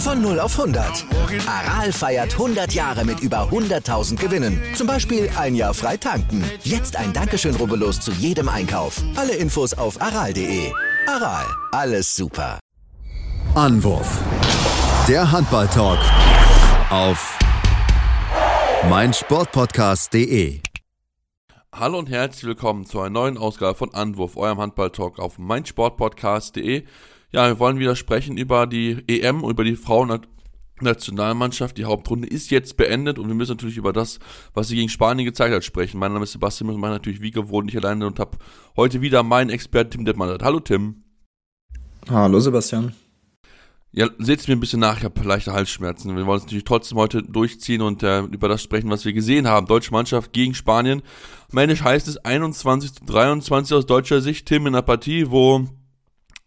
Von 0 auf 100. Aral feiert 100 Jahre mit über 100.000 Gewinnen. Zum Beispiel ein Jahr frei tanken. Jetzt ein Dankeschön, rubbellos zu jedem Einkauf. Alle Infos auf aral.de. Aral, alles super. Anwurf. Der Handball-Talk auf meinsportpodcast.de. Hallo und herzlich willkommen zu einer neuen Ausgabe von Anwurf, eurem Handball-Talk auf meinsportpodcast.de. Ja, wir wollen wieder sprechen über die EM, über die Frauennationalmannschaft. Die Hauptrunde ist jetzt beendet und wir müssen natürlich über das, was sie gegen Spanien gezeigt hat, sprechen. Mein Name ist Sebastian und meine natürlich wie gewohnt nicht alleine und habe heute wieder meinen Experten Tim Detmann. Hallo Tim. Hallo Sebastian. Ja, seht mir ein bisschen nach, ich habe leichte Halsschmerzen. Wir wollen es natürlich trotzdem heute durchziehen und äh, über das sprechen, was wir gesehen haben. Deutsche Mannschaft gegen Spanien. Am Ende heißt es 21 zu 23 aus deutscher Sicht. Tim in der Partie, wo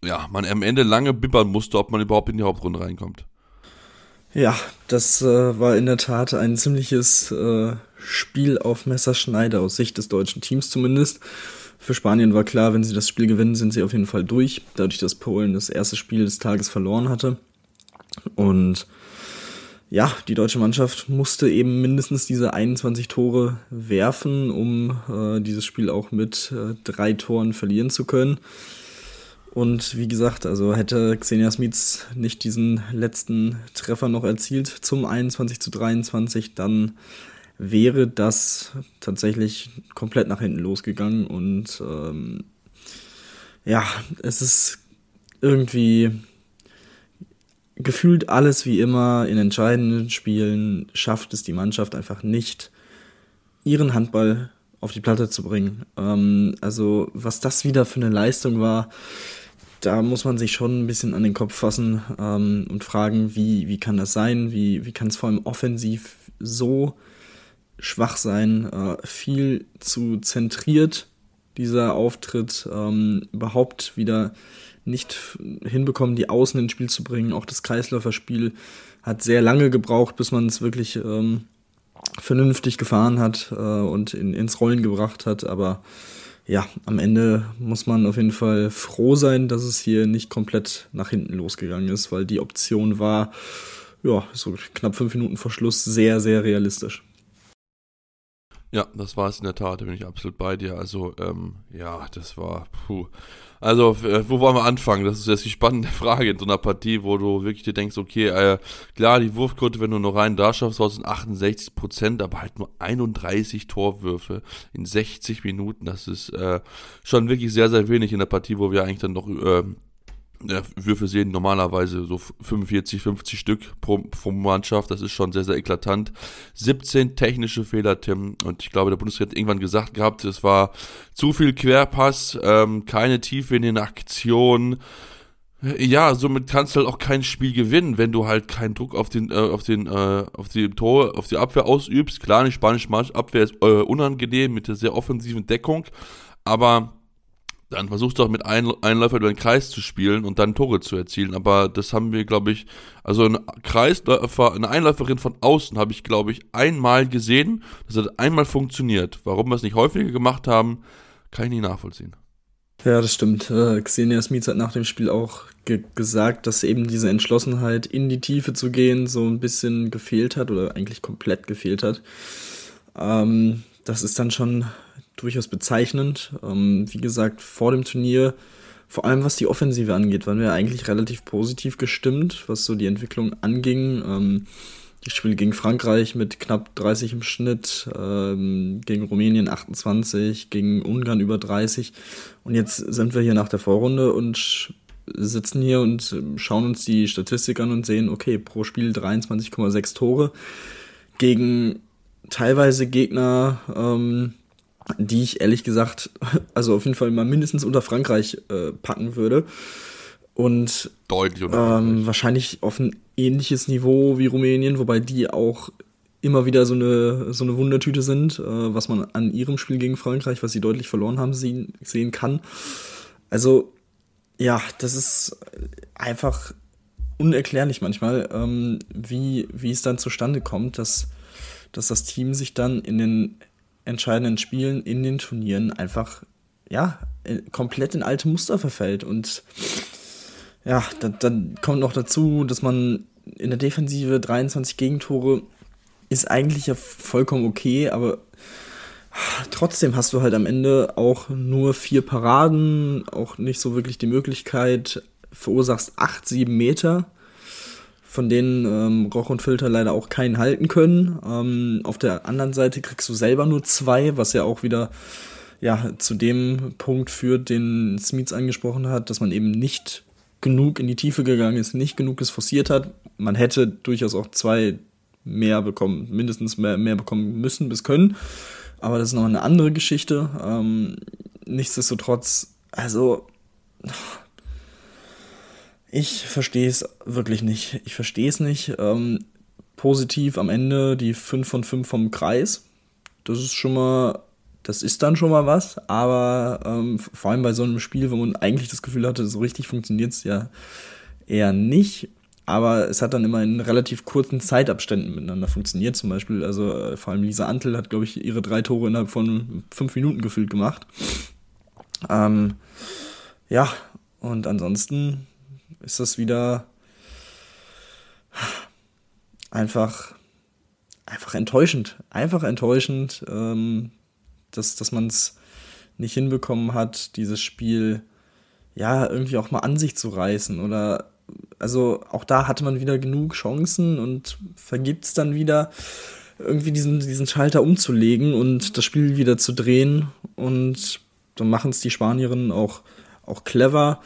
ja, man am Ende lange bibbern musste, ob man überhaupt in die Hauptrunde reinkommt. Ja, das äh, war in der Tat ein ziemliches äh, Spiel auf Messerschneide aus Sicht des deutschen Teams zumindest. Für Spanien war klar, wenn sie das Spiel gewinnen, sind sie auf jeden Fall durch, dadurch, dass Polen das erste Spiel des Tages verloren hatte. Und ja, die deutsche Mannschaft musste eben mindestens diese 21 Tore werfen, um äh, dieses Spiel auch mit äh, drei Toren verlieren zu können. Und wie gesagt, also hätte Xenia Smits nicht diesen letzten Treffer noch erzielt zum 21 zu 23, dann wäre das tatsächlich komplett nach hinten losgegangen. Und ähm, ja, es ist irgendwie gefühlt alles wie immer in entscheidenden Spielen schafft es die Mannschaft einfach nicht, ihren Handball auf die Platte zu bringen. Ähm, also was das wieder für eine Leistung war, da muss man sich schon ein bisschen an den Kopf fassen ähm, und fragen, wie, wie kann das sein? Wie, wie kann es vor allem offensiv so schwach sein? Äh, viel zu zentriert, dieser Auftritt, ähm, überhaupt wieder nicht hinbekommen, die Außen ins Spiel zu bringen. Auch das Kreisläuferspiel hat sehr lange gebraucht, bis man es wirklich ähm, vernünftig gefahren hat äh, und in, ins Rollen gebracht hat. Aber ja, am Ende muss man auf jeden Fall froh sein, dass es hier nicht komplett nach hinten losgegangen ist, weil die Option war, ja, so knapp fünf Minuten vor Schluss sehr, sehr realistisch. Ja, das war es in der Tat, da bin ich absolut bei dir. Also, ähm, ja, das war, puh. Also, äh, wo wollen wir anfangen? Das ist jetzt die spannende Frage in so einer Partie, wo du wirklich dir denkst, okay, äh, klar, die Wurfquote, wenn du nur rein da schaffst, sind 68 Prozent, aber halt nur 31 Torwürfe in 60 Minuten. Das ist äh, schon wirklich sehr, sehr wenig in der Partie, wo wir eigentlich dann noch äh, ja, Würfe sehen normalerweise so 45, 50 Stück pro, pro Mannschaft. Das ist schon sehr, sehr eklatant. 17 technische Fehler, Tim. Und ich glaube, der Bundesliga hat irgendwann gesagt gehabt, es war zu viel Querpass, ähm, keine Tiefe in den Aktionen. Ja, somit kannst du halt auch kein Spiel gewinnen, wenn du halt keinen Druck auf den, äh, auf den, äh, auf die Tor, auf die Abwehr ausübst. Klar, eine spanische Abwehr ist äh, unangenehm mit der sehr offensiven Deckung, aber dann versuchst du auch mit ein Einläufer über den Kreis zu spielen und dann Tore zu erzielen. Aber das haben wir, glaube ich, also ein Kreisläufer, eine Einläuferin von außen habe ich, glaube ich, einmal gesehen. Das hat einmal funktioniert. Warum wir es nicht häufiger gemacht haben, kann ich nicht nachvollziehen. Ja, das stimmt. Äh, Xenia Smith hat nach dem Spiel auch ge gesagt, dass eben diese Entschlossenheit, in die Tiefe zu gehen, so ein bisschen gefehlt hat oder eigentlich komplett gefehlt hat. Ähm, das ist dann schon durchaus bezeichnend. Ähm, wie gesagt, vor dem Turnier, vor allem was die Offensive angeht, waren wir eigentlich relativ positiv gestimmt, was so die Entwicklung anging. Ähm, die Spiele gegen Frankreich mit knapp 30 im Schnitt, ähm, gegen Rumänien 28, gegen Ungarn über 30. Und jetzt sind wir hier nach der Vorrunde und sitzen hier und schauen uns die Statistik an und sehen, okay, pro Spiel 23,6 Tore gegen teilweise Gegner, ähm, die ich ehrlich gesagt, also auf jeden Fall mal mindestens unter Frankreich äh, packen würde. Und Deutlich ähm, wahrscheinlich auf ein ähnliches Niveau wie Rumänien, wobei die auch immer wieder so eine, so eine Wundertüte sind, äh, was man an ihrem Spiel gegen Frankreich, was sie deutlich verloren haben, sehen, sehen kann. Also, ja, das ist einfach unerklärlich manchmal, ähm, wie, wie es dann zustande kommt, dass, dass das Team sich dann in den entscheidenden Spielen, in den Turnieren einfach, ja, komplett in alte Muster verfällt. Und ja, dann, dann kommt noch dazu, dass man in der Defensive 23 Gegentore ist eigentlich ja vollkommen okay, aber trotzdem hast du halt am Ende auch nur vier Paraden, auch nicht so wirklich die Möglichkeit, verursachst acht, sieben Meter, von denen ähm, Roch und Filter leider auch keinen halten können. Ähm, auf der anderen Seite kriegst du selber nur zwei, was ja auch wieder ja, zu dem Punkt führt, den Smith angesprochen hat, dass man eben nicht genug in die Tiefe gegangen ist, nicht genug es forciert hat. Man hätte durchaus auch zwei mehr bekommen, mindestens mehr, mehr bekommen müssen bis können. Aber das ist noch eine andere Geschichte. Ähm, nichtsdestotrotz, also ich verstehe es wirklich nicht. Ich verstehe es nicht. Ähm, positiv am Ende die 5 von 5 vom Kreis. Das ist schon mal, das ist dann schon mal was, aber ähm, vor allem bei so einem Spiel, wo man eigentlich das Gefühl hatte, so richtig funktioniert es ja eher nicht aber es hat dann immer in relativ kurzen Zeitabständen miteinander funktioniert. Zum Beispiel, also äh, vor allem Lisa Antel hat, glaube ich, ihre drei Tore innerhalb von fünf Minuten gefühlt gemacht. Ähm, ja, und ansonsten ist das wieder einfach, einfach enttäuschend. Einfach enttäuschend, ähm, dass, dass man es nicht hinbekommen hat, dieses Spiel ja irgendwie auch mal an sich zu reißen oder also auch da hatte man wieder genug Chancen und vergibt es dann wieder, irgendwie diesen, diesen Schalter umzulegen und das Spiel wieder zu drehen. Und dann machen es die Spanierinnen auch, auch clever.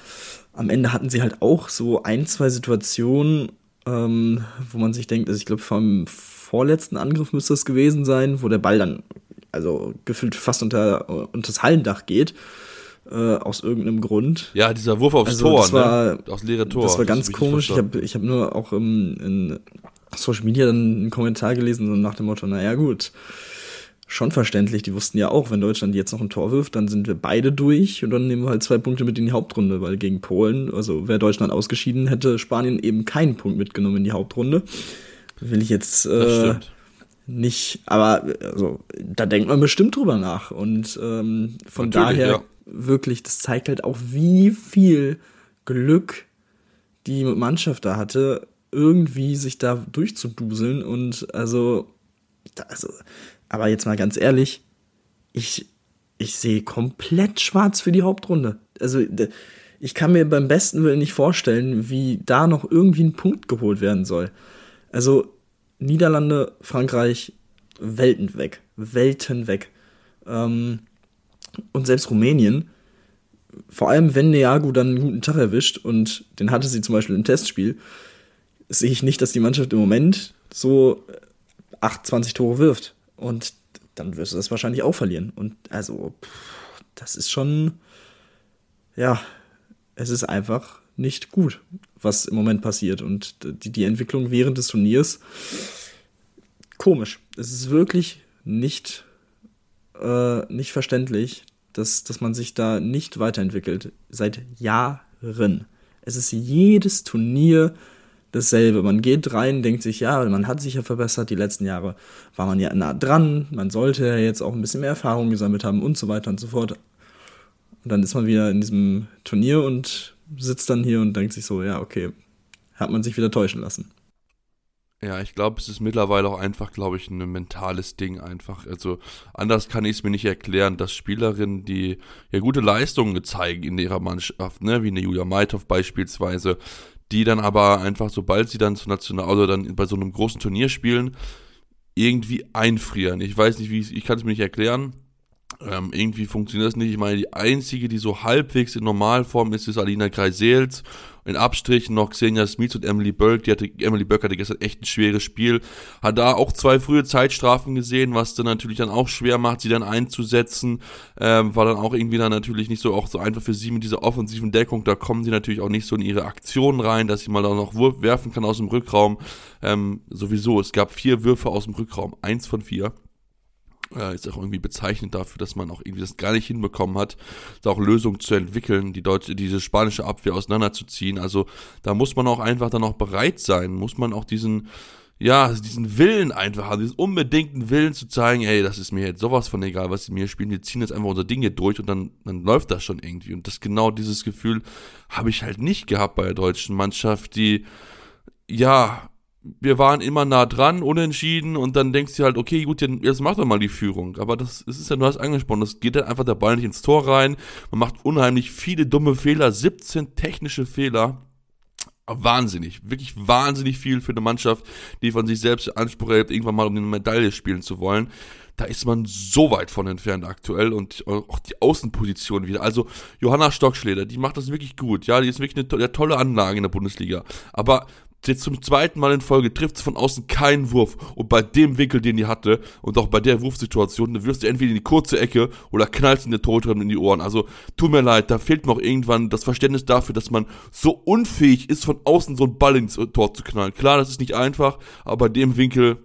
Am Ende hatten sie halt auch so ein, zwei Situationen, ähm, wo man sich denkt, also ich glaube, vom vorletzten Angriff müsste es gewesen sein, wo der Ball dann also gefühlt fast unter, unter das Hallendach geht äh, aus irgendeinem Grund. Ja, dieser Wurf aufs also, Tor, das war, ne? Aufs leere Tor. Das war ganz das komisch. Ich habe ich hab nur auch im, in Social Media dann einen Kommentar gelesen, so nach dem Motto, naja gut, schon verständlich. Die wussten ja auch, wenn Deutschland jetzt noch ein Tor wirft, dann sind wir beide durch und dann nehmen wir halt zwei Punkte mit in die Hauptrunde, weil gegen Polen, also wäre Deutschland ausgeschieden, hätte Spanien eben keinen Punkt mitgenommen in die Hauptrunde. Will ich jetzt äh, nicht, aber also, da denkt man bestimmt drüber nach. Und ähm, von Natürlich, daher ja wirklich, das zeigt halt auch, wie viel Glück die Mannschaft da hatte, irgendwie sich da durchzuduseln und also, also, aber jetzt mal ganz ehrlich, ich, ich sehe komplett schwarz für die Hauptrunde. Also, ich kann mir beim besten Willen nicht vorstellen, wie da noch irgendwie ein Punkt geholt werden soll. Also, Niederlande, Frankreich, Welten weg. Welten weg. Ähm, und selbst Rumänien, vor allem wenn Neagu dann einen guten Tag erwischt und den hatte sie zum Beispiel im Testspiel, sehe ich nicht, dass die Mannschaft im Moment so 28 Tore wirft. Und dann wirst du das wahrscheinlich auch verlieren. Und also, das ist schon, ja, es ist einfach nicht gut, was im Moment passiert. Und die, die Entwicklung während des Turniers, komisch. Es ist wirklich nicht äh, nicht verständlich, dass, dass man sich da nicht weiterentwickelt. Seit Jahren. Es ist jedes Turnier dasselbe. Man geht rein, denkt sich, ja, man hat sich ja verbessert, die letzten Jahre war man ja nah dran, man sollte ja jetzt auch ein bisschen mehr Erfahrung gesammelt haben und so weiter und so fort. Und dann ist man wieder in diesem Turnier und sitzt dann hier und denkt sich so, ja, okay, hat man sich wieder täuschen lassen. Ja, ich glaube, es ist mittlerweile auch einfach, glaube ich, ein mentales Ding einfach. Also anders kann ich es mir nicht erklären, dass Spielerinnen, die ja gute Leistungen zeigen in ihrer Mannschaft, ne, wie eine Julia Meithoff beispielsweise, die dann aber einfach, sobald sie dann zu national, also dann bei so einem großen Turnier spielen, irgendwie einfrieren. Ich weiß nicht, wie ich kann es mir nicht erklären, Ähm, irgendwie funktioniert das nicht. Ich meine, die einzige, die so halbwegs in Normalform ist, ist Alina Kreisels. In Abstrichen noch Xenia Smith und Emily Burke. Die hatte, Emily Burke hatte gestern echt ein schweres Spiel. Hat da auch zwei frühe Zeitstrafen gesehen, was dann natürlich dann auch schwer macht, sie dann einzusetzen. Ähm, war dann auch irgendwie dann natürlich nicht so auch so einfach für sie mit dieser offensiven Deckung. Da kommen sie natürlich auch nicht so in ihre Aktionen rein, dass sie mal da noch werfen kann aus dem Rückraum. Ähm, sowieso, es gab vier Würfe aus dem Rückraum. Eins von vier äh, ist auch irgendwie bezeichnend dafür, dass man auch irgendwie das gar nicht hinbekommen hat, da auch Lösungen zu entwickeln, die deutsche, diese spanische Abwehr auseinanderzuziehen. Also da muss man auch einfach dann auch bereit sein, muss man auch diesen, ja, diesen Willen einfach haben, diesen unbedingten Willen zu zeigen, ey, das ist mir jetzt sowas von egal, was sie mir spielen, wir ziehen jetzt einfach unser Ding hier durch und dann, dann läuft das schon irgendwie. Und das genau dieses Gefühl habe ich halt nicht gehabt bei der deutschen Mannschaft, die, ja, wir waren immer nah dran, unentschieden und dann denkst du halt, okay, gut, jetzt mach doch mal die Führung. Aber das, das ist ja, du hast angesprochen, das geht dann einfach der Ball nicht ins Tor rein. Man macht unheimlich viele dumme Fehler, 17 technische Fehler. Wahnsinnig, wirklich wahnsinnig viel für eine Mannschaft, die von sich selbst Anspruch hat, irgendwann mal um eine Medaille spielen zu wollen. Da ist man so weit von entfernt aktuell und auch die Außenposition wieder. Also Johanna Stockschleder, die macht das wirklich gut. Ja, die ist wirklich eine, eine tolle Anlage in der Bundesliga. Aber jetzt zum zweiten Mal in Folge trifft es von außen keinen Wurf. Und bei dem Winkel, den die hatte, und auch bei der Wurfsituation, dann wirst du entweder in die kurze Ecke oder knallst in der Torhüterin in die Ohren. Also, tut mir leid, da fehlt mir auch irgendwann das Verständnis dafür, dass man so unfähig ist, von außen so einen Ball ins Tor zu knallen. Klar, das ist nicht einfach, aber bei dem Winkel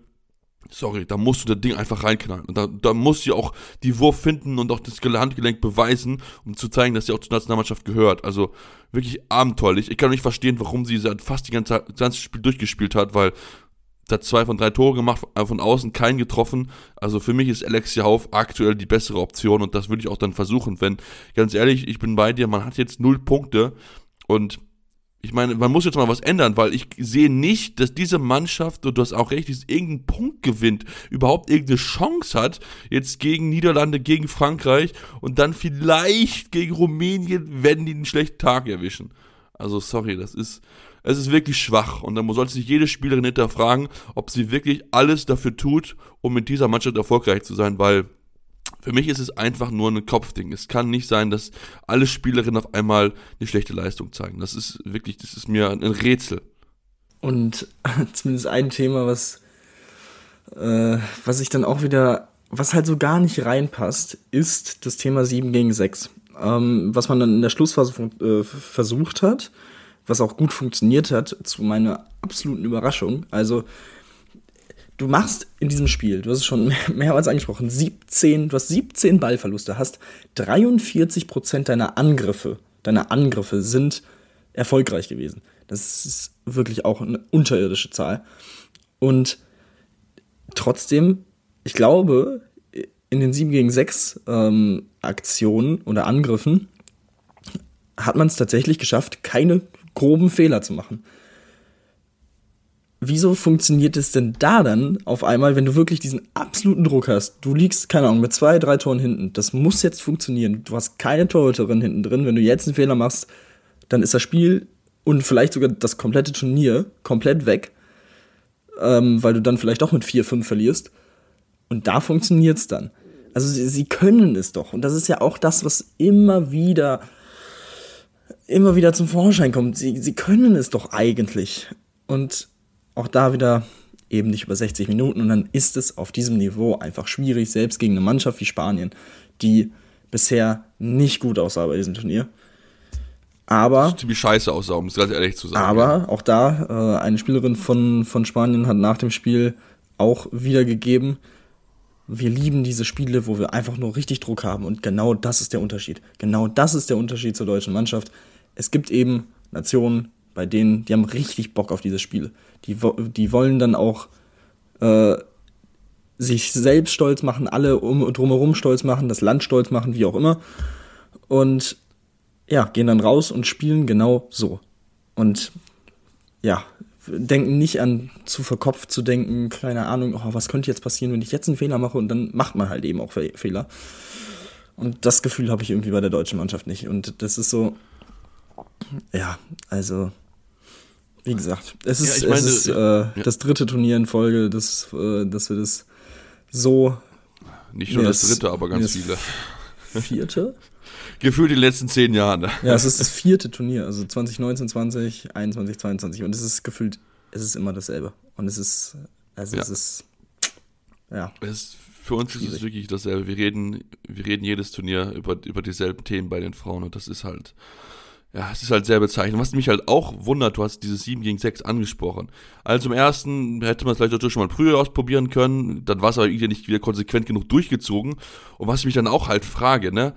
sorry, da musst du das Ding einfach reinknallen. Und da, da muss sie auch die Wurf finden und auch das Handgelenk beweisen, um zu zeigen, dass sie auch zur Nationalmannschaft gehört. Also wirklich abenteuerlich. Ich kann nicht verstehen, warum sie fast die ganze, das ganze Spiel durchgespielt hat, weil sie hat zwei von drei Tore gemacht, äh, von außen keinen getroffen. Also für mich ist Alexia Hauf aktuell die bessere Option und das würde ich auch dann versuchen, wenn, ganz ehrlich, ich bin bei dir, man hat jetzt null Punkte und ich meine, man muss jetzt mal was ändern, weil ich sehe nicht, dass diese Mannschaft, und du hast auch recht, die irgendeinen Punkt gewinnt, überhaupt irgendeine Chance hat, jetzt gegen Niederlande, gegen Frankreich und dann vielleicht gegen Rumänien, wenn die einen schlechten Tag erwischen. Also sorry, das ist, es ist wirklich schwach und dann sollte sich jede Spielerin hinterfragen, ob sie wirklich alles dafür tut, um mit dieser Mannschaft erfolgreich zu sein, weil für mich ist es einfach nur ein Kopfding. Es kann nicht sein, dass alle Spielerinnen auf einmal eine schlechte Leistung zeigen. Das ist wirklich, das ist mir ein Rätsel. Und zumindest ein Thema, was, äh, was ich dann auch wieder, was halt so gar nicht reinpasst, ist das Thema 7 gegen 6. Ähm, was man dann in der Schlussphase äh, versucht hat, was auch gut funktioniert hat, zu meiner absoluten Überraschung. Also du machst in diesem Spiel, du hast es schon mehrmals angesprochen, 17, du hast 17 Ballverluste, hast 43 Prozent deiner Angriffe, deiner Angriffe sind erfolgreich gewesen. Das ist wirklich auch eine unterirdische Zahl. Und trotzdem, ich glaube, in den 7 gegen 6 ähm, Aktionen oder Angriffen hat man es tatsächlich geschafft, keine groben Fehler zu machen wieso funktioniert es denn da dann auf einmal, wenn du wirklich diesen absoluten Druck hast? Du liegst, keine Ahnung, mit zwei, drei Toren hinten. Das muss jetzt funktionieren. Du hast keine Torhüterin hinten drin. Wenn du jetzt einen Fehler machst, dann ist das Spiel und vielleicht sogar das komplette Turnier komplett weg, ähm, weil du dann vielleicht auch mit vier, fünf verlierst. Und da funktioniert es dann. Also sie, sie können es doch. Und das ist ja auch das, was immer wieder immer wieder zum Vorschein kommt. Sie, sie können es doch eigentlich. Und auch da wieder eben nicht über 60 Minuten und dann ist es auf diesem Niveau einfach schwierig, selbst gegen eine Mannschaft wie Spanien, die bisher nicht gut aussah bei diesem Turnier. Aber. Ziemlich scheiße aussah, um es ganz ehrlich zu sagen. Aber auch da, äh, eine Spielerin von, von Spanien hat nach dem Spiel auch wiedergegeben, wir lieben diese Spiele, wo wir einfach nur richtig Druck haben. Und genau das ist der Unterschied. Genau das ist der Unterschied zur deutschen Mannschaft. Es gibt eben Nationen, bei denen, die haben richtig Bock auf dieses Spiel. Die, die wollen dann auch äh, sich selbst stolz machen, alle um, drumherum stolz machen, das Land stolz machen, wie auch immer. Und ja, gehen dann raus und spielen genau so. Und ja, denken nicht an zu verkopft zu denken, keine Ahnung, oh, was könnte jetzt passieren, wenn ich jetzt einen Fehler mache und dann macht man halt eben auch Fehler. Und das Gefühl habe ich irgendwie bei der deutschen Mannschaft nicht. Und das ist so, ja, also wie gesagt, es ist, ja, meine, es ist äh, ja. das dritte Turnier in Folge, dass, äh, dass wir das so Nicht nur das dritte, aber ganz viele. Vierte? Gefühlt die letzten zehn Jahre. Ja, es ist das vierte Turnier, also 2019, 20, 21, 22 und es ist gefühlt, es ist immer dasselbe. Und es ist, also ja. es ist, ja. Es, für uns schwierig. ist es wirklich dasselbe. Wir reden, wir reden jedes Turnier über, über dieselben Themen bei den Frauen und das ist halt, ja, es ist halt sehr bezeichnend. Was mich halt auch wundert, du hast dieses 7 gegen 6 angesprochen. Also im ersten hätte man es vielleicht natürlich schon mal früher ausprobieren können, dann war es aber irgendwie nicht wieder konsequent genug durchgezogen. Und was ich mich dann auch halt frage, ne,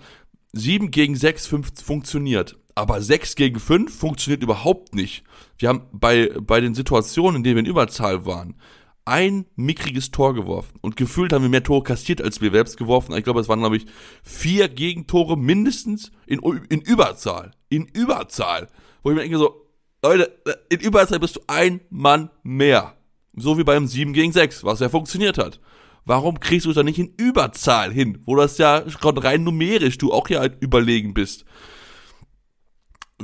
7 gegen 6 5 funktioniert, aber 6 gegen 5 funktioniert überhaupt nicht. Wir haben bei, bei den Situationen, in denen wir in Überzahl waren, ein mickriges Tor geworfen. Und gefühlt haben wir mehr Tore kassiert, als wir selbst geworfen. Ich glaube, es waren, glaube ich, vier Gegentore mindestens in, in Überzahl. In Überzahl. Wo ich mir denke so, Leute, in Überzahl bist du ein Mann mehr. So wie beim 7 gegen 6, was ja funktioniert hat. Warum kriegst du es dann nicht in Überzahl hin, wo das ja rein numerisch du auch ja überlegen bist?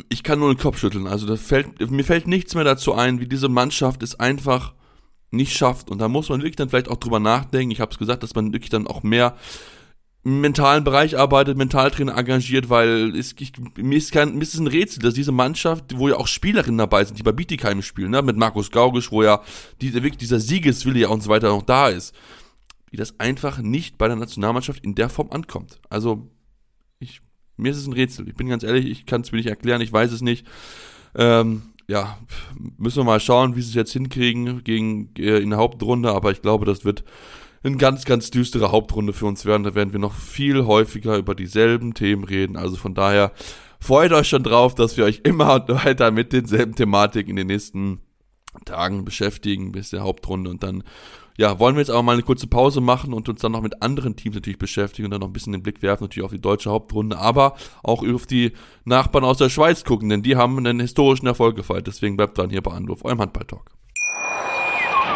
Ich kann nur den Kopf schütteln. Also fällt, mir fällt nichts mehr dazu ein, wie diese Mannschaft es einfach nicht schafft. Und da muss man wirklich dann vielleicht auch drüber nachdenken. Ich habe es gesagt, dass man wirklich dann auch mehr im mentalen Bereich arbeitet, Mentaltrainer engagiert, weil es, ich, mir, ist kein, mir ist es ein Rätsel, dass diese Mannschaft, wo ja auch Spielerinnen dabei sind, die bei Bietigheim spielen, ne, mit Markus Gaugisch, wo ja diese, wirklich dieser Siegeswille ja und so weiter noch da ist, wie das einfach nicht bei der Nationalmannschaft in der Form ankommt. Also, ich, mir ist es ein Rätsel. Ich bin ganz ehrlich, ich kann es mir nicht erklären, ich weiß es nicht. Ähm, ja, müssen wir mal schauen, wie sie es jetzt hinkriegen gegen äh, in der Hauptrunde, aber ich glaube, das wird eine ganz, ganz düstere Hauptrunde für uns werden. Da werden wir noch viel häufiger über dieselben Themen reden. Also von daher freut euch schon drauf, dass wir euch immer weiter mit denselben Thematiken in den nächsten Tagen beschäftigen bis der Hauptrunde und dann ja, wollen wir jetzt aber mal eine kurze Pause machen und uns dann noch mit anderen Teams natürlich beschäftigen und dann noch ein bisschen den Blick werfen, natürlich auf die deutsche Hauptrunde, aber auch auf die Nachbarn aus der Schweiz gucken, denn die haben einen historischen Erfolg gefeiert. Deswegen bleibt dran hier bei Anruf, eurem Handball-Talk.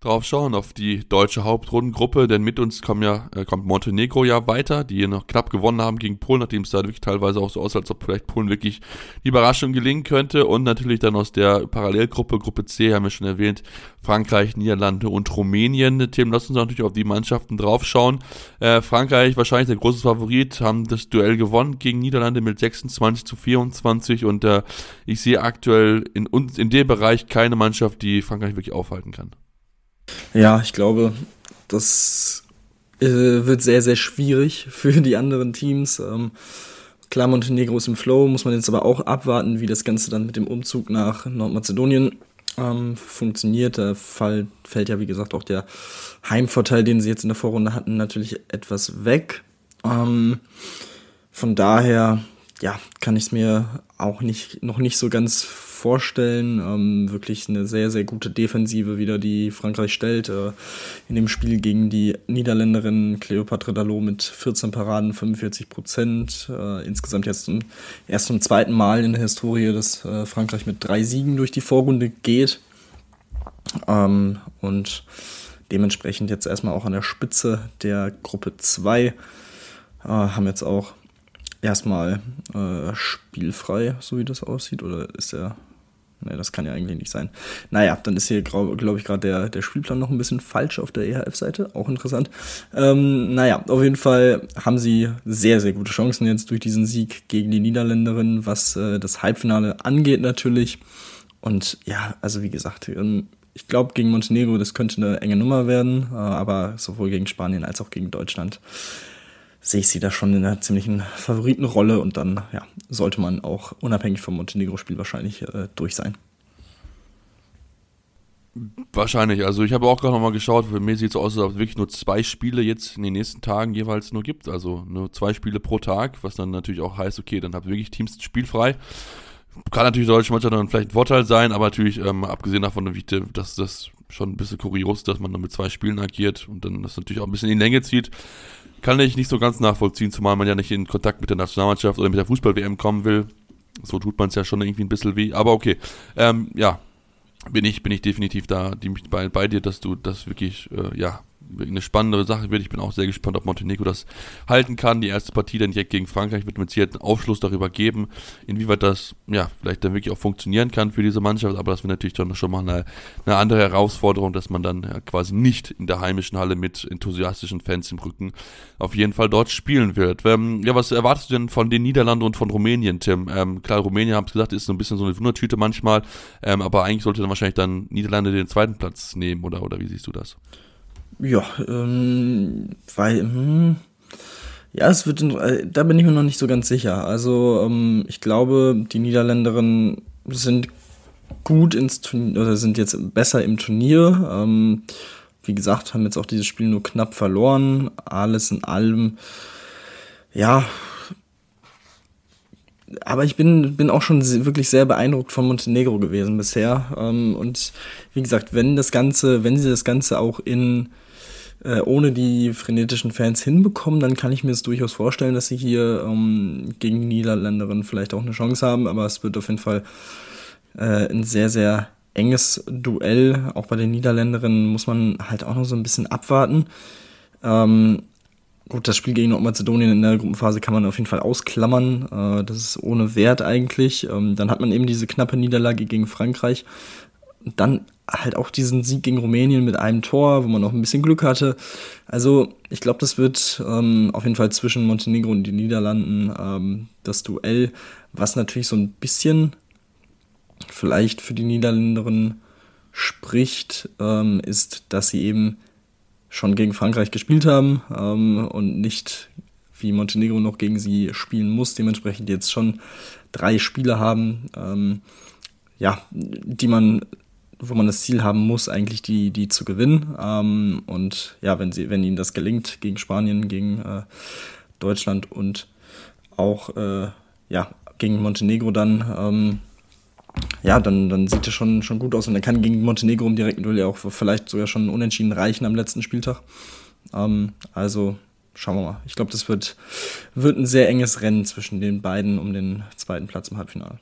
drauf schauen, auf die deutsche Hauptrundengruppe, denn mit uns kommen ja, äh, kommt Montenegro ja weiter, die hier noch knapp gewonnen haben gegen Polen, nachdem es da wirklich teilweise auch so aussah, als ob vielleicht Polen wirklich die Überraschung gelingen könnte und natürlich dann aus der Parallelgruppe, Gruppe C, haben wir schon erwähnt, Frankreich, Niederlande und Rumänien. Tim, lass uns natürlich auf die Mannschaften draufschauen. Äh, Frankreich wahrscheinlich der große Favorit, haben das Duell gewonnen gegen Niederlande mit 26 zu 24 und äh, ich sehe aktuell in, in dem Bereich keine Mannschaft, die Frankreich wirklich aufhalten kann. Ja, ich glaube, das äh, wird sehr, sehr schwierig für die anderen Teams. Ähm, klar, Montenegro ist im Flow, muss man jetzt aber auch abwarten, wie das Ganze dann mit dem Umzug nach Nordmazedonien ähm, funktioniert. Da fall, fällt ja, wie gesagt, auch der Heimvorteil, den sie jetzt in der Vorrunde hatten, natürlich etwas weg. Ähm, von daher, ja, kann ich es mir auch nicht, noch nicht so ganz vorstellen. Ähm, wirklich eine sehr, sehr gute Defensive wieder, die Frankreich stellt. Äh, in dem Spiel gegen die Niederländerin Cleopatra Dalot mit 14 Paraden, 45 Prozent. Äh, insgesamt jetzt zum, erst zum zweiten Mal in der Historie, dass äh, Frankreich mit drei Siegen durch die Vorrunde geht. Ähm, und dementsprechend jetzt erstmal auch an der Spitze der Gruppe 2. Äh, haben jetzt auch erstmal äh, spielfrei, so wie das aussieht, oder ist der Ne, das kann ja eigentlich nicht sein. Naja, dann ist hier, glaube ich, gerade der, der Spielplan noch ein bisschen falsch auf der EHF-Seite. Auch interessant. Ähm, naja, auf jeden Fall haben sie sehr, sehr gute Chancen jetzt durch diesen Sieg gegen die Niederländerin, was äh, das Halbfinale angeht natürlich. Und ja, also wie gesagt, ähm, ich glaube, gegen Montenegro, das könnte eine enge Nummer werden, äh, aber sowohl gegen Spanien als auch gegen Deutschland sehe ich sie da schon in einer ziemlichen Favoritenrolle und dann ja, sollte man auch unabhängig vom Montenegro-Spiel wahrscheinlich äh, durch sein. Wahrscheinlich. Also ich habe auch gerade nochmal geschaut, für mich sieht es aus, als ob es wirklich nur zwei Spiele jetzt in den nächsten Tagen jeweils nur gibt. Also nur zwei Spiele pro Tag, was dann natürlich auch heißt, okay, dann habt wirklich Teams spielfrei. Kann natürlich deutsche Mannschaft dann vielleicht ein Vorteil sein, aber natürlich, ähm, abgesehen davon, dass das schon ein bisschen kurios ist, dass man dann mit zwei Spielen agiert und dann das natürlich auch ein bisschen in die Länge zieht, kann ich nicht so ganz nachvollziehen, zumal man ja nicht in Kontakt mit der Nationalmannschaft oder mit der Fußball-WM kommen will. So tut man es ja schon irgendwie ein bisschen weh, aber okay. Ähm, ja, bin ich, bin ich definitiv da die, bei, bei dir, dass du das wirklich, äh, ja, eine spannendere Sache wird. Ich bin auch sehr gespannt, ob Montenegro das halten kann. Die erste Partie dann direkt gegen Frankreich wird mit Sicherheit einen Aufschluss darüber geben, inwieweit das ja vielleicht dann wirklich auch funktionieren kann für diese Mannschaft. Aber das wäre natürlich dann schon mal eine, eine andere Herausforderung, dass man dann ja, quasi nicht in der heimischen Halle mit enthusiastischen Fans im Rücken auf jeden Fall dort spielen wird. Ähm, ja, was erwartest du denn von den Niederlanden und von Rumänien, Tim? Ähm, klar, Rumänien, habt gesagt, ist so ein bisschen so eine Wundertüte manchmal, ähm, aber eigentlich sollte dann wahrscheinlich dann Niederlande den zweiten Platz nehmen, oder, oder wie siehst du das? Ja, ähm, weil, hm, ja, es wird, äh, da bin ich mir noch nicht so ganz sicher. Also, ähm, ich glaube, die Niederländerinnen sind gut ins Turnier, oder sind jetzt besser im Turnier. Ähm, wie gesagt, haben jetzt auch dieses Spiel nur knapp verloren. Alles in allem, ja, aber ich bin, bin auch schon wirklich sehr beeindruckt von Montenegro gewesen bisher. Ähm, und wie gesagt, wenn das Ganze, wenn sie das Ganze auch in äh, ohne die frenetischen Fans hinbekommen, dann kann ich mir es durchaus vorstellen, dass sie hier ähm, gegen die Niederländerinnen vielleicht auch eine Chance haben. Aber es wird auf jeden Fall äh, ein sehr, sehr enges Duell. Auch bei den Niederländerinnen muss man halt auch noch so ein bisschen abwarten. Ähm, gut, das Spiel gegen Nordmazedonien in der Gruppenphase kann man auf jeden Fall ausklammern. Äh, das ist ohne Wert eigentlich. Ähm, dann hat man eben diese knappe Niederlage gegen Frankreich. Dann halt auch diesen Sieg gegen Rumänien mit einem Tor, wo man noch ein bisschen Glück hatte. Also ich glaube, das wird ähm, auf jeden Fall zwischen Montenegro und den Niederlanden ähm, das Duell, was natürlich so ein bisschen vielleicht für die Niederländerinnen spricht, ist, dass sie eben schon gegen Frankreich gespielt haben ähm, und nicht wie Montenegro noch gegen sie spielen muss, dementsprechend jetzt schon drei Spiele haben, ähm, ja, die man wo man das Ziel haben muss, eigentlich die, die zu gewinnen. Ähm, und ja, wenn, sie, wenn ihnen das gelingt, gegen Spanien, gegen äh, Deutschland und auch äh, ja, gegen Montenegro dann, ähm, ja, dann, dann sieht es schon, schon gut aus. Und dann kann gegen Montenegro im direkten Duell ja auch vielleicht sogar schon unentschieden reichen am letzten Spieltag. Ähm, also schauen wir mal. Ich glaube, das wird, wird ein sehr enges Rennen zwischen den beiden um den zweiten Platz im Halbfinale.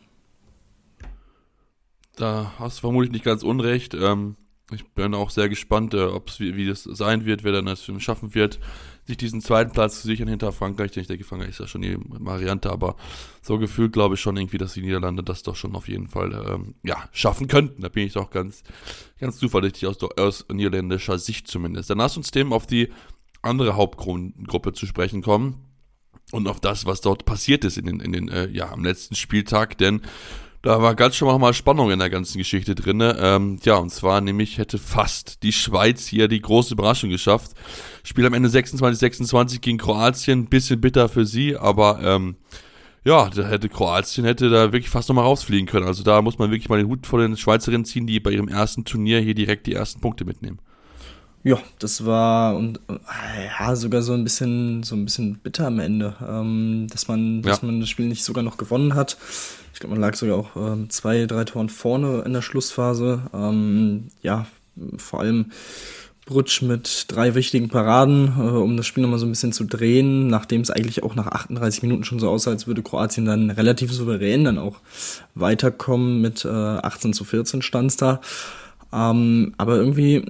Da hast du vermutlich nicht ganz unrecht. Ähm, ich bin auch sehr gespannt, äh, ob es wie, wie, das sein wird, wer dann das schaffen wird, sich diesen zweiten Platz zu sichern hinter Frankreich. Ich denke, Frankreich ist ja schon die Variante, aber so gefühlt glaube ich schon irgendwie, dass die Niederlande das doch schon auf jeden Fall ähm, ja, schaffen könnten. Da bin ich doch ganz, ganz zuversichtlich aus, aus niederländischer Sicht zumindest. Dann lass uns dem auf die andere Hauptgruppe zu sprechen kommen und auf das, was dort passiert ist in den, in den äh, ja, am letzten Spieltag, denn da war ganz schon mal Spannung in der ganzen Geschichte drin. Ähm, ja, und zwar nämlich hätte fast die Schweiz hier die große Überraschung geschafft. Spiel am Ende 26-26 gegen Kroatien, bisschen bitter für sie, aber ähm, ja, da hätte Kroatien hätte da wirklich fast nochmal rausfliegen können. Also da muss man wirklich mal den Hut vor den Schweizerinnen ziehen, die bei ihrem ersten Turnier hier direkt die ersten Punkte mitnehmen. Ja, das war und ja sogar so ein bisschen so ein bisschen bitter am Ende, ähm, dass man dass ja. man das Spiel nicht sogar noch gewonnen hat. Ich glaube, man lag sogar auch ähm, zwei, drei Toren vorne in der Schlussphase. Ähm, ja, vor allem Brutsch mit drei wichtigen Paraden, äh, um das Spiel nochmal so ein bisschen zu drehen, nachdem es eigentlich auch nach 38 Minuten schon so aussah, als würde Kroatien dann relativ souverän dann auch weiterkommen. Mit äh, 18 zu 14 stand da. Ähm, aber irgendwie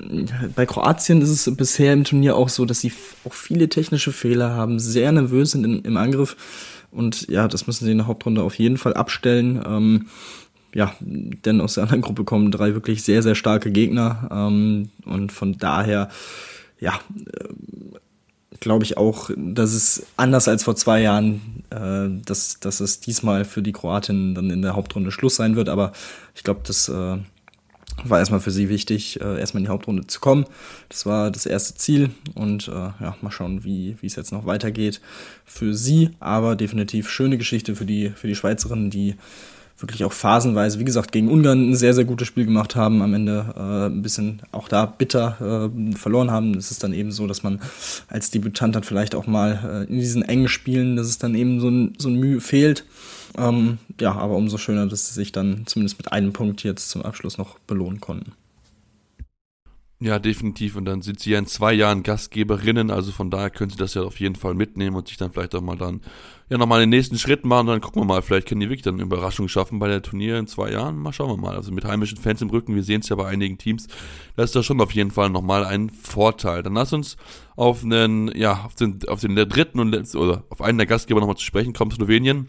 bei Kroatien ist es bisher im Turnier auch so, dass sie auch viele technische Fehler haben, sehr nervös sind in, im Angriff und ja, das müssen sie in der Hauptrunde auf jeden Fall abstellen. Ähm, ja, denn aus der anderen Gruppe kommen drei wirklich sehr, sehr starke Gegner. Ähm, und von daher, ja, äh, glaube ich auch, dass es anders als vor zwei Jahren, äh, dass, dass es diesmal für die Kroatinnen dann in der Hauptrunde Schluss sein wird. Aber ich glaube, das äh, war erstmal für sie wichtig, äh, erstmal in die Hauptrunde zu kommen. Das war das erste Ziel und äh, ja, mal schauen, wie wie es jetzt noch weitergeht für sie. Aber definitiv schöne Geschichte für die, für die Schweizerinnen, die wirklich auch phasenweise, wie gesagt, gegen Ungarn ein sehr, sehr gutes Spiel gemacht haben, am Ende äh, ein bisschen auch da bitter äh, verloren haben. Es ist dann eben so, dass man als Debütant dann vielleicht auch mal äh, in diesen engen Spielen, dass es dann eben so ein, so ein Mühe fehlt. Ähm, ja, aber umso schöner, dass sie sich dann zumindest mit einem Punkt jetzt zum Abschluss noch belohnen konnten. Ja, definitiv. Und dann sind sie ja in zwei Jahren Gastgeberinnen, also von daher können sie das ja auf jeden Fall mitnehmen und sich dann vielleicht auch mal dann, ja, nochmal den nächsten Schritt machen. Und dann gucken wir mal, vielleicht können die wirklich dann eine Überraschung schaffen bei der Turnier in zwei Jahren. Mal schauen wir mal. Also mit heimischen Fans im Rücken, wir sehen es ja bei einigen Teams, das ist da schon auf jeden Fall nochmal ein Vorteil. Dann lass uns auf einen, ja, auf den, auf den dritten und letzten, oder auf einen der Gastgeber nochmal zu sprechen kommen, Slowenien.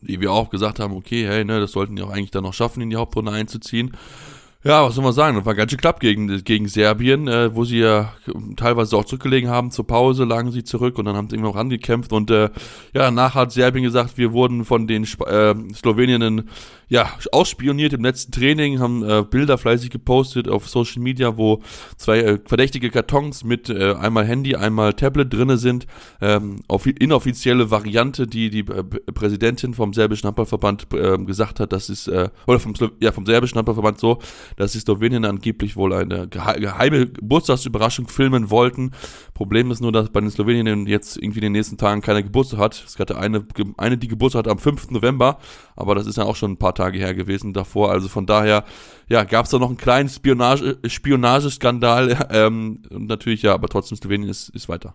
Die wir auch gesagt haben, okay, hey, ne, das sollten die auch eigentlich dann noch schaffen, in die Hauptrunde einzuziehen. Ja, was soll man sagen? Das war ganz schön knapp gegen, gegen Serbien, äh, wo sie ja teilweise auch zurückgelegen haben. Zur Pause lagen sie zurück und dann haben sie immer noch angekämpft. Und äh, ja, danach hat Serbien gesagt, wir wurden von den Sp äh, Sloweninnen ja, ausspioniert im letzten Training, haben äh, Bilder fleißig gepostet auf Social Media, wo zwei äh, verdächtige Kartons mit äh, einmal Handy, einmal Tablet drinne sind. Ähm, auf inoffizielle Variante, die die äh, Präsidentin vom serbischen Handballverband äh, gesagt hat, das ist, äh, oder vom, ja, vom serbischen Handballverband so, dass die Slowenien angeblich wohl eine geheime Geburtstagsüberraschung filmen wollten. Problem ist nur, dass bei den Slowenien jetzt irgendwie in den nächsten Tagen keine Geburtstag hat. Es hatte eine, eine die Geburtstag hat am 5. November, aber das ist ja auch schon ein paar Tage her gewesen davor. Also von daher, ja, gab es da noch einen kleinen Spionage, Spionageskandal. Ähm, natürlich, ja, aber trotzdem Slowenien ist, ist weiter.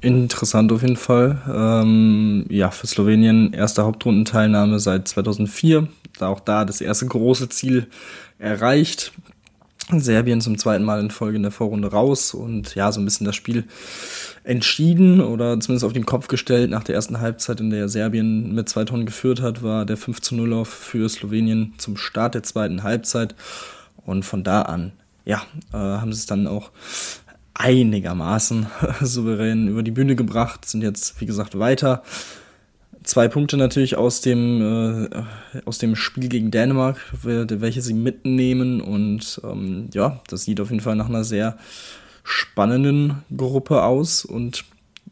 Interessant auf jeden Fall. Ähm, ja, für Slowenien erste Hauptrundenteilnahme seit 2004. Da auch da das erste große Ziel erreicht. Serbien zum zweiten Mal in Folge in der Vorrunde raus und ja, so ein bisschen das Spiel entschieden oder zumindest auf den Kopf gestellt. Nach der ersten Halbzeit, in der Serbien mit zwei Tonnen geführt hat, war der 5 zu 0 Lauf für Slowenien zum Start der zweiten Halbzeit. Und von da an, ja, äh, haben sie es dann auch einigermaßen souverän über die Bühne gebracht, sind jetzt, wie gesagt, weiter. Zwei Punkte natürlich aus dem, äh, aus dem Spiel gegen Dänemark, welche sie mitnehmen. Und ähm, ja, das sieht auf jeden Fall nach einer sehr spannenden Gruppe aus. Und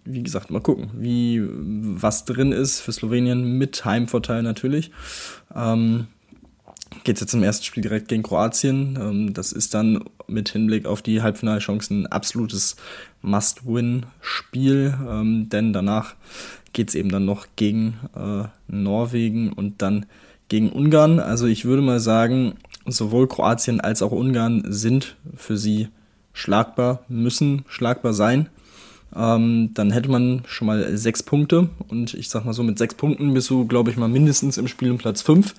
wie gesagt, mal gucken, wie was drin ist für Slowenien mit Heimvorteil natürlich. Ähm, Geht es jetzt im ersten Spiel direkt gegen Kroatien. Ähm, das ist dann mit Hinblick auf die Halbfinalchancen ein absolutes Must-Win-Spiel, ähm, denn danach geht es eben dann noch gegen äh, Norwegen und dann gegen Ungarn. Also ich würde mal sagen, sowohl Kroatien als auch Ungarn sind für sie schlagbar, müssen schlagbar sein. Ähm, dann hätte man schon mal sechs Punkte und ich sag mal so, mit sechs Punkten bist du, glaube ich, mal mindestens im Spiel um Platz fünf.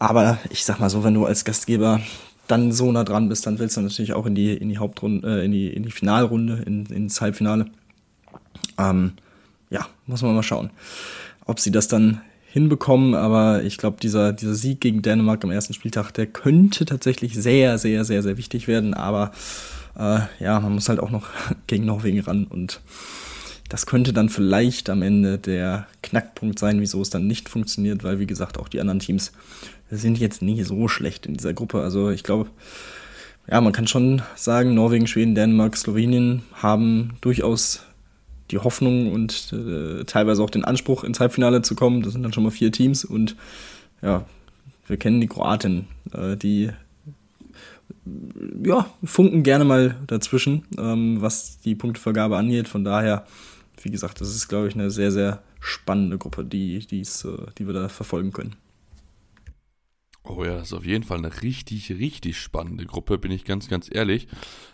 Aber ich sag mal so, wenn du als Gastgeber dann so nah dran bist, dann willst du natürlich auch in die, in die Hauptrunde, äh, in die, in die Finalrunde, in, ins Halbfinale. Ähm, ja, muss man mal schauen, ob sie das dann hinbekommen, aber ich glaube, dieser, dieser Sieg gegen Dänemark am ersten Spieltag, der könnte tatsächlich sehr, sehr, sehr, sehr wichtig werden, aber äh, ja, man muss halt auch noch gegen Norwegen ran und das könnte dann vielleicht am Ende der Knackpunkt sein, wieso es dann nicht funktioniert, weil wie gesagt auch die anderen Teams sind jetzt nicht so schlecht in dieser Gruppe. Also ich glaube, ja, man kann schon sagen, Norwegen, Schweden, Dänemark, Slowenien haben durchaus die Hoffnung und äh, teilweise auch den Anspruch, ins Halbfinale zu kommen. Das sind dann schon mal vier Teams und ja, wir kennen die Kroaten, äh, die ja, funken gerne mal dazwischen, ähm, was die Punktevergabe angeht. Von daher, wie gesagt, das ist, glaube ich, eine sehr, sehr spannende Gruppe, die, die's, äh, die wir da verfolgen können. Oh ja, das ist auf jeden Fall eine richtig, richtig spannende Gruppe, bin ich ganz, ganz ehrlich.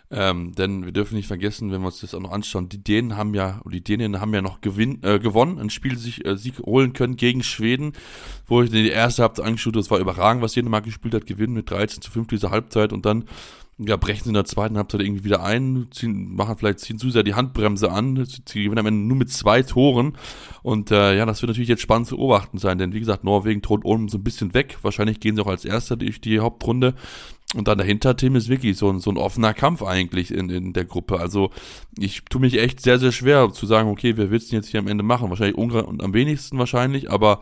Ähm, denn wir dürfen nicht vergessen, wenn wir uns das auch noch anschauen, die Dänen haben ja, die Dänen haben ja noch gewinn, äh, gewonnen, ein Spiel sich äh, Sieg holen können gegen Schweden, wo ich die erste Halbzeit angeschaut habe, das war überragend, was Dänemark gespielt hat, gewinnen mit 13 zu 5 dieser Halbzeit und dann ja, brechen sie in der zweiten Halbzeit irgendwie wieder ein, ziehen, machen vielleicht, ziehen zu sehr die Handbremse an, sie gewinnen am Ende nur mit zwei Toren. Und äh, ja, das wird natürlich jetzt spannend zu beobachten sein, denn wie gesagt, Norwegen droht oben so ein bisschen weg. Wahrscheinlich gehen sie auch als Erster durch die Hauptrunde. Und dann dahinter, Tim, ist wirklich so ein, so ein offener Kampf eigentlich in, in der Gruppe. Also ich tue mich echt sehr, sehr schwer zu sagen, okay, wer will's denn jetzt hier am Ende machen? Wahrscheinlich Ungarn und am wenigsten wahrscheinlich, aber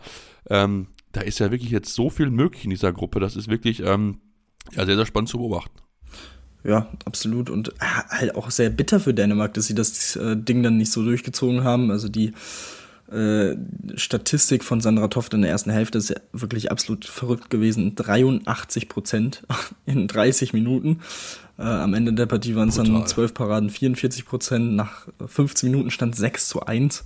ähm, da ist ja wirklich jetzt so viel möglich in dieser Gruppe. Das ist wirklich ähm, ja, sehr, sehr spannend zu beobachten. Ja, absolut. Und halt auch sehr bitter für Dänemark, dass sie das äh, Ding dann nicht so durchgezogen haben. Also die äh, Statistik von Sandra Toft in der ersten Hälfte ist ja wirklich absolut verrückt gewesen. 83 Prozent in 30 Minuten. Äh, am Ende der Partie waren es dann 12 Paraden, 44 Prozent. Nach 15 Minuten stand 6 zu 1.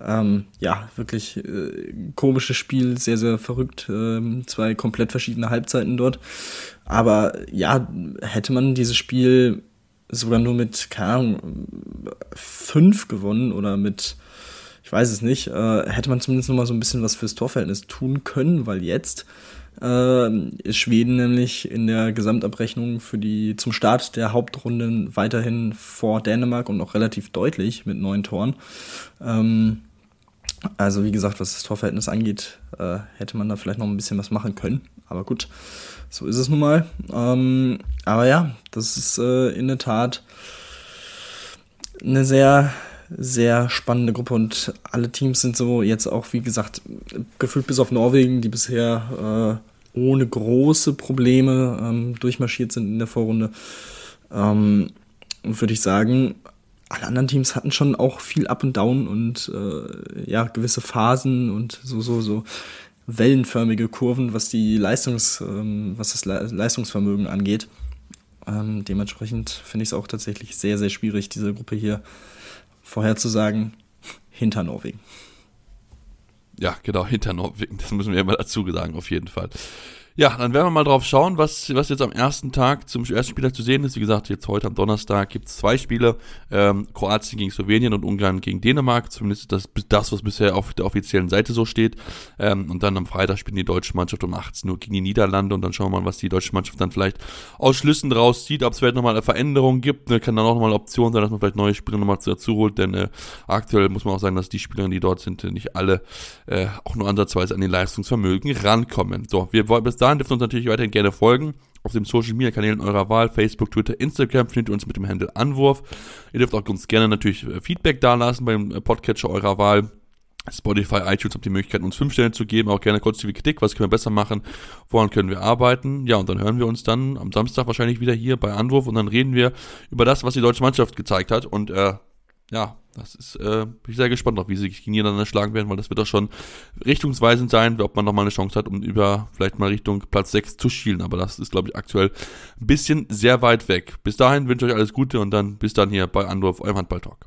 Ähm, ja, wirklich äh, komisches Spiel, sehr, sehr verrückt. Ähm, zwei komplett verschiedene Halbzeiten dort. Aber ja, hätte man dieses Spiel sogar nur mit, keine Ahnung, fünf gewonnen oder mit, ich weiß es nicht, äh, hätte man zumindest noch mal so ein bisschen was fürs Torverhältnis tun können, weil jetzt äh, ist Schweden nämlich in der Gesamtabrechnung für die zum Start der Hauptrunden weiterhin vor Dänemark und auch relativ deutlich mit neun Toren. Ähm, also wie gesagt, was das Torverhältnis angeht, äh, hätte man da vielleicht noch ein bisschen was machen können. Aber gut, so ist es nun mal. Ähm, aber ja, das ist äh, in der Tat eine sehr, sehr spannende Gruppe und alle Teams sind so jetzt auch, wie gesagt, gefühlt bis auf Norwegen, die bisher äh, ohne große Probleme ähm, durchmarschiert sind in der Vorrunde. Ähm, würde ich sagen, alle anderen Teams hatten schon auch viel Up und Down und äh, ja, gewisse Phasen und so, so, so wellenförmige Kurven, was die Leistungs, ähm, was das Le Leistungsvermögen angeht. Ähm, dementsprechend finde ich es auch tatsächlich sehr, sehr schwierig, diese Gruppe hier vorherzusagen, hinter Norwegen. Ja, genau, hinter Norwegen, das müssen wir immer dazu sagen, auf jeden Fall. Ja, dann werden wir mal drauf schauen, was, was jetzt am ersten Tag zum ersten Spieltag zu sehen ist. Wie gesagt, jetzt heute am Donnerstag gibt es zwei Spiele. Ähm, Kroatien gegen Slowenien und Ungarn gegen Dänemark. Zumindest das, das was bisher auf der offiziellen Seite so steht. Ähm, und dann am Freitag spielt die deutsche Mannschaft um 18 Uhr gegen die Niederlande. Und dann schauen wir mal, was die deutsche Mannschaft dann vielleicht aus Schlüssen draus zieht. Ob es vielleicht nochmal eine Veränderung gibt. Ne, kann dann auch nochmal eine Option sein, dass man vielleicht neue Spieler nochmal dazu holt. Denn äh, aktuell muss man auch sagen, dass die Spieler, die dort sind, nicht alle äh, auch nur ansatzweise an die Leistungsvermögen rankommen. So, wir wollen bis dahin dürfen uns natürlich weiterhin gerne folgen. Auf den Social Media Kanälen eurer Wahl, Facebook, Twitter, Instagram findet ihr uns mit dem Handle Anwurf. Ihr dürft auch uns gerne natürlich äh, Feedback dalassen beim äh, Podcatcher eurer Wahl. Spotify, iTunes habt die Möglichkeit, uns fünf Sterne zu geben, auch gerne konstruktive Kritik, was können wir besser machen, woran können wir arbeiten. Ja, und dann hören wir uns dann am Samstag wahrscheinlich wieder hier bei Anwurf und dann reden wir über das, was die deutsche Mannschaft gezeigt hat. Und äh, ja, das ist, äh, bin ich sehr gespannt auf, wie sie sich gegeneinander schlagen werden, weil das wird doch schon richtungsweisend sein, ob man nochmal eine Chance hat, um über vielleicht mal Richtung Platz 6 zu schielen. Aber das ist, glaube ich, aktuell ein bisschen sehr weit weg. Bis dahin wünsche ich euch alles Gute und dann bis dann hier bei Andorf, eurem Handball-Talk.